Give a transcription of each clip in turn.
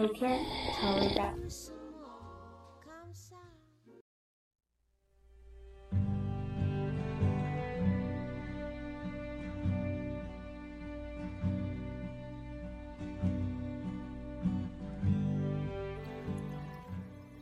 每天。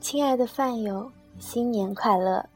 亲爱的饭友，新年快乐！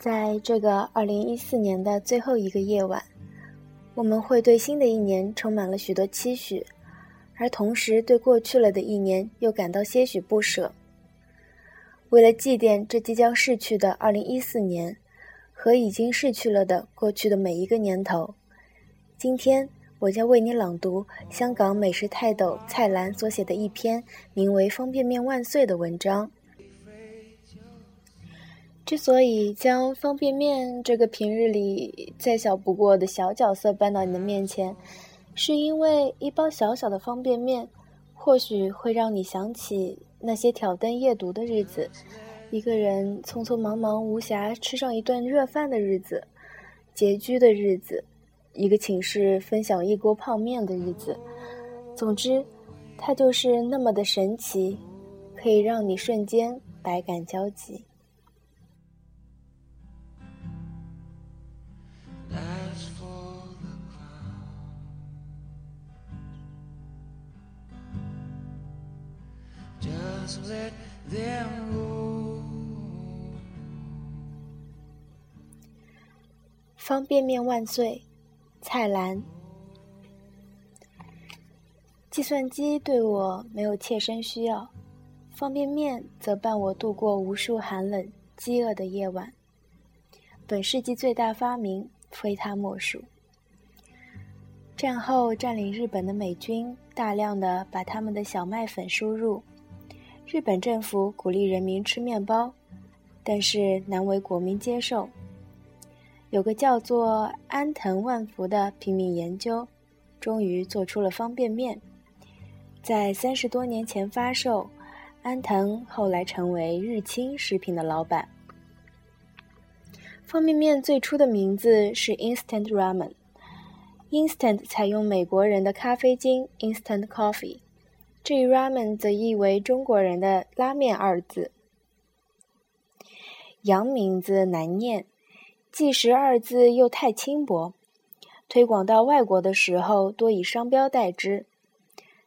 在这个二零一四年的最后一个夜晚，我们会对新的一年充满了许多期许，而同时对过去了的一年又感到些许不舍。为了祭奠这即将逝去的二零一四年和已经逝去了的过去的每一个年头，今天我将为你朗读香港美食泰斗蔡澜所写的一篇名为《方便面万岁》的文章。之所以将方便面这个平日里再小不过的小角色搬到你的面前，是因为一包小小的方便面，或许会让你想起那些挑灯夜读的日子，一个人匆匆忙忙无暇吃上一顿热饭的日子，拮据的日子，一个寝室分享一锅泡面的日子。总之，它就是那么的神奇，可以让你瞬间百感交集。方便面万岁，蔡澜。计算机对我没有切身需要，方便面则伴我度过无数寒冷、饥饿的夜晚。本世纪最大发明，非它莫属。战后占领日本的美军，大量的把他们的小麦粉输入。日本政府鼓励人民吃面包，但是难为国民接受。有个叫做安藤万福的拼命研究，终于做出了方便面。在三十多年前发售，安藤后来成为日清食品的老板。方便面最初的名字是 Instant Ramen，Instant 采用美国人的咖啡精 Instant Coffee。至于 ramen 则译为中国人的拉面二字，洋名字难念，计时二字又太轻薄，推广到外国的时候多以商标代之。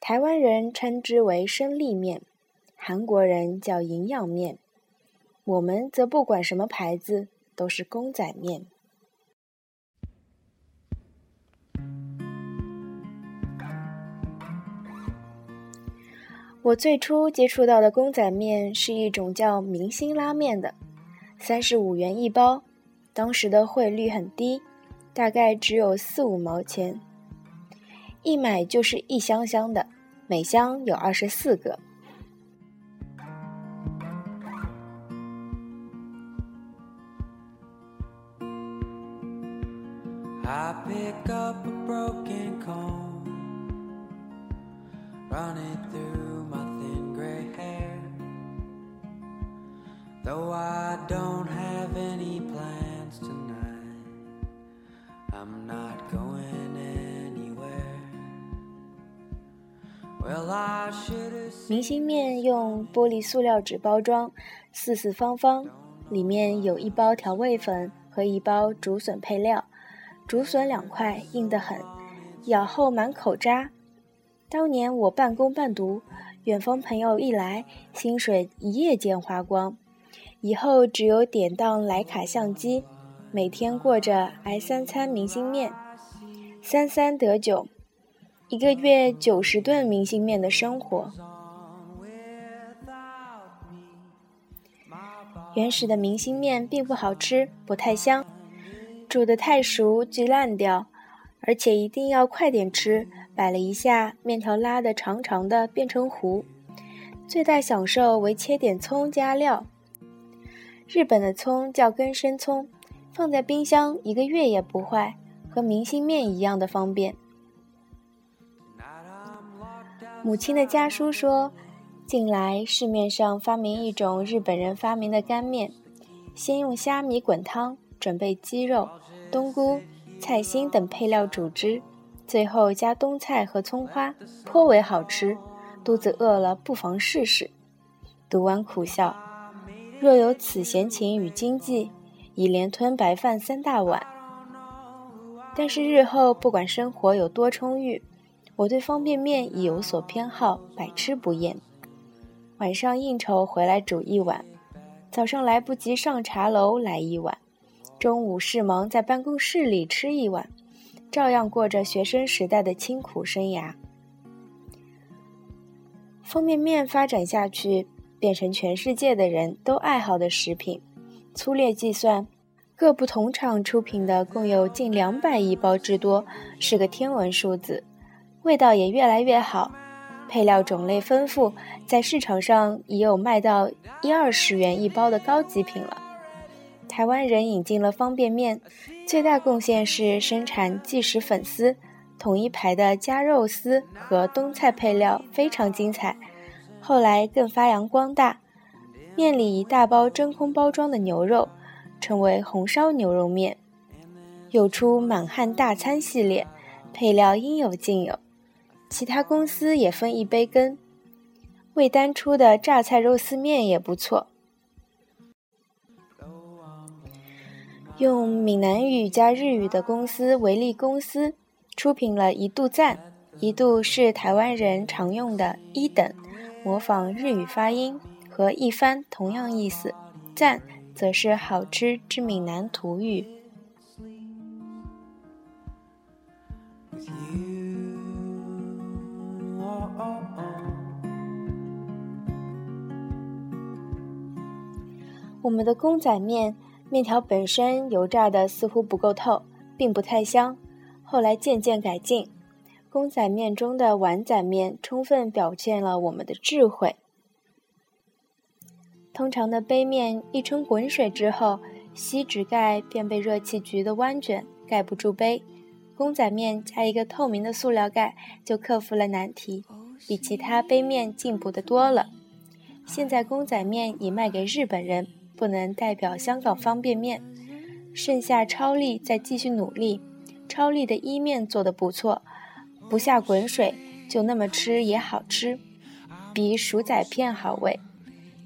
台湾人称之为生力面，韩国人叫营养面，我们则不管什么牌子，都是公仔面。我最初接触到的公仔面是一种叫明星拉面的，三十五元一包，当时的汇率很低，大概只有四五毛钱，一买就是一箱箱的，每箱有二十四个。明星面用玻璃塑料纸包装，四四方方，里面有一包调味粉和一包竹笋配料。竹笋两块硬得很，咬后满口渣。当年我半工半读，远方朋友一来，薪水一夜间花光。以后只有典当徕卡相机，每天过着挨三餐明星面，三三得九，一个月九十顿明星面的生活。原始的明星面并不好吃，不太香，煮得太熟即烂掉，而且一定要快点吃，摆了一下，面条拉得长长的变成糊。最大享受为切点葱加料。日本的葱叫根生葱，放在冰箱一个月也不坏，和明星面一样的方便。母亲的家书说，近来市面上发明一种日本人发明的干面，先用虾米滚汤，准备鸡肉、冬菇、菜心等配料煮汁，最后加冬菜和葱花，颇为好吃。肚子饿了，不妨试试。读完苦笑，若有此闲情与经济，已连吞白饭三大碗。但是日后不管生活有多充裕，我对方便面已有所偏好，百吃不厌。晚上应酬回来煮一碗，早上来不及上茶楼来一碗，中午事忙在办公室里吃一碗，照样过着学生时代的清苦生涯。方便面发展下去，变成全世界的人都爱好的食品。粗略计算，各不同厂出品的共有近两百亿包之多，是个天文数字。味道也越来越好，配料种类丰富，在市场上已有卖到一二十元一包的高级品了。台湾人引进了方便面，最大贡献是生产即食粉丝。统一牌的加肉丝和冬菜配料非常精彩，后来更发扬光大。面里一大包真空包装的牛肉，称为红烧牛肉面。又出满汉大餐系列，配料应有尽有。其他公司也分一杯羹。味丹出的榨菜肉丝面也不错。用闽南语加日语的公司维利公司。出品了一度赞，一度是台湾人常用的一等，模仿日语发音，和一番同样意思。赞则是好吃之闽南土语。我们的公仔面面条本身油炸的似乎不够透，并不太香。后来渐渐改进，公仔面中的碗仔面充分表现了我们的智慧。通常的杯面一冲滚水之后，锡纸盖便被热气焗得弯卷，盖不住杯。公仔面加一个透明的塑料盖，就克服了难题，比其他杯面进步的多了。现在公仔面已卖给日本人，不能代表香港方便面。剩下超力再继续努力。超力的伊面做的不错，不下滚水就那么吃也好吃，比薯仔片好味。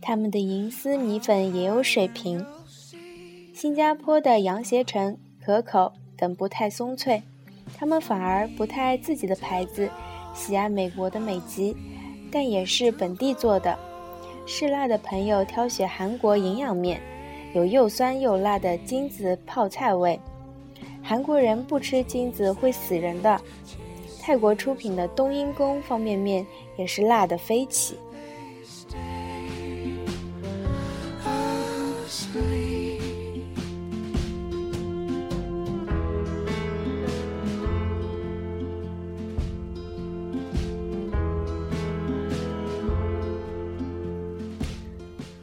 他们的银丝米粉也有水平。新加坡的羊蝎城、可口等不太松脆，他们反而不太爱自己的牌子，喜爱美国的美极，但也是本地做的。嗜辣的朋友挑选韩国营养面，有又酸又辣的金子泡菜味。韩国人不吃金子会死人的。泰国出品的冬阴功方便面也是辣的飞起。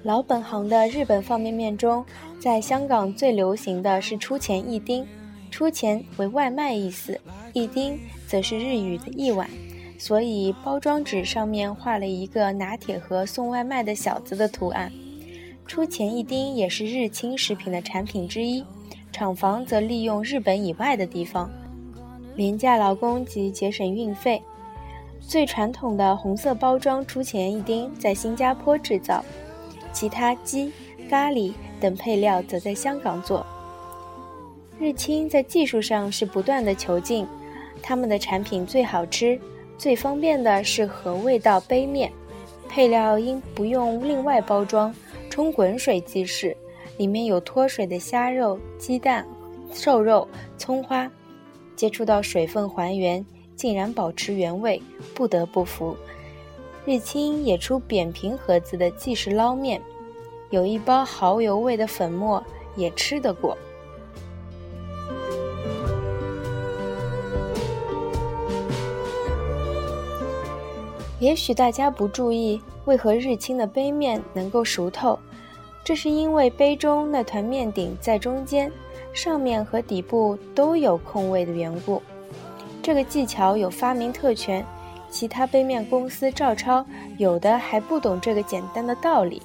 老本行的日本方便面中，在香港最流行的是出前一丁。出钱为外卖意思，一丁则是日语的一碗，所以包装纸上面画了一个拿铁盒送外卖的小子的图案。出前一丁也是日清食品的产品之一，厂房则利用日本以外的地方，廉价劳工及节省运费。最传统的红色包装出前一丁在新加坡制造，其他鸡、咖喱等配料则在香港做。日清在技术上是不断的求进，他们的产品最好吃、最方便的是和味道杯面，配料应不用另外包装，冲滚水即是，里面有脱水的虾肉、鸡蛋、瘦肉、葱花，接触到水分还原，竟然保持原味，不得不服。日清也出扁平盒子的即食捞面，有一包蚝油味的粉末，也吃得过。也许大家不注意，为何日清的杯面能够熟透？这是因为杯中那团面顶在中间，上面和底部都有空位的缘故。这个技巧有发明特权，其他杯面公司照抄，有的还不懂这个简单的道理。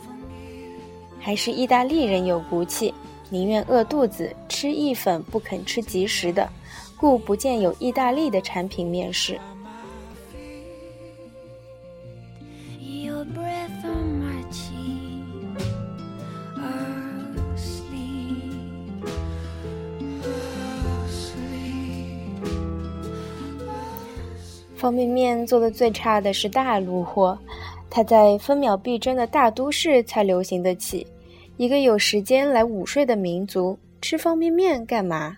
还是意大利人有骨气，宁愿饿肚子吃意粉，不肯吃即食的。故不见有意大利的产品面世。方便面做的最差的是大陆货，它在分秒必争的大都市才流行得起。一个有时间来午睡的民族，吃方便面干嘛？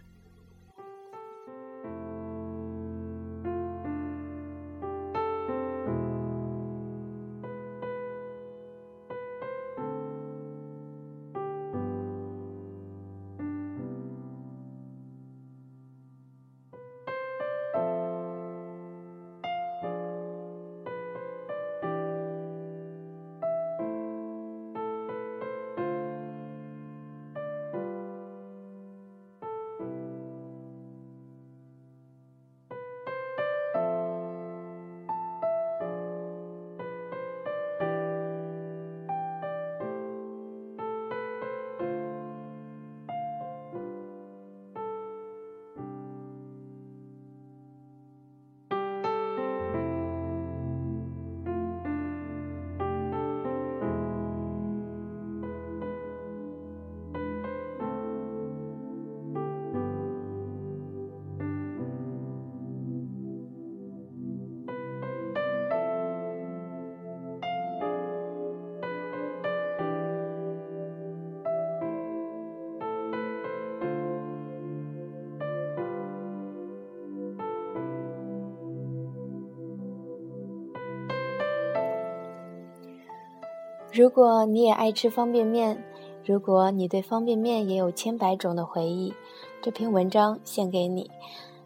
如果你也爱吃方便面，如果你对方便面也有千百种的回忆，这篇文章献给你。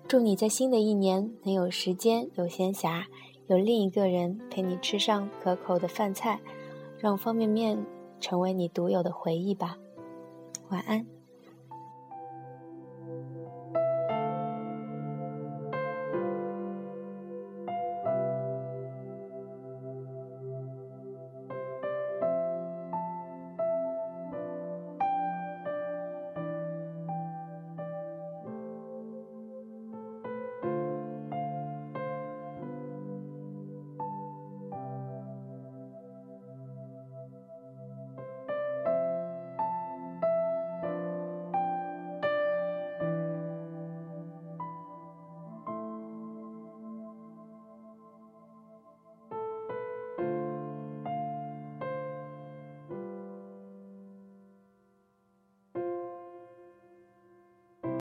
祝你在新的一年能有时间、有闲暇，有另一个人陪你吃上可口的饭菜，让方便面成为你独有的回忆吧。晚安。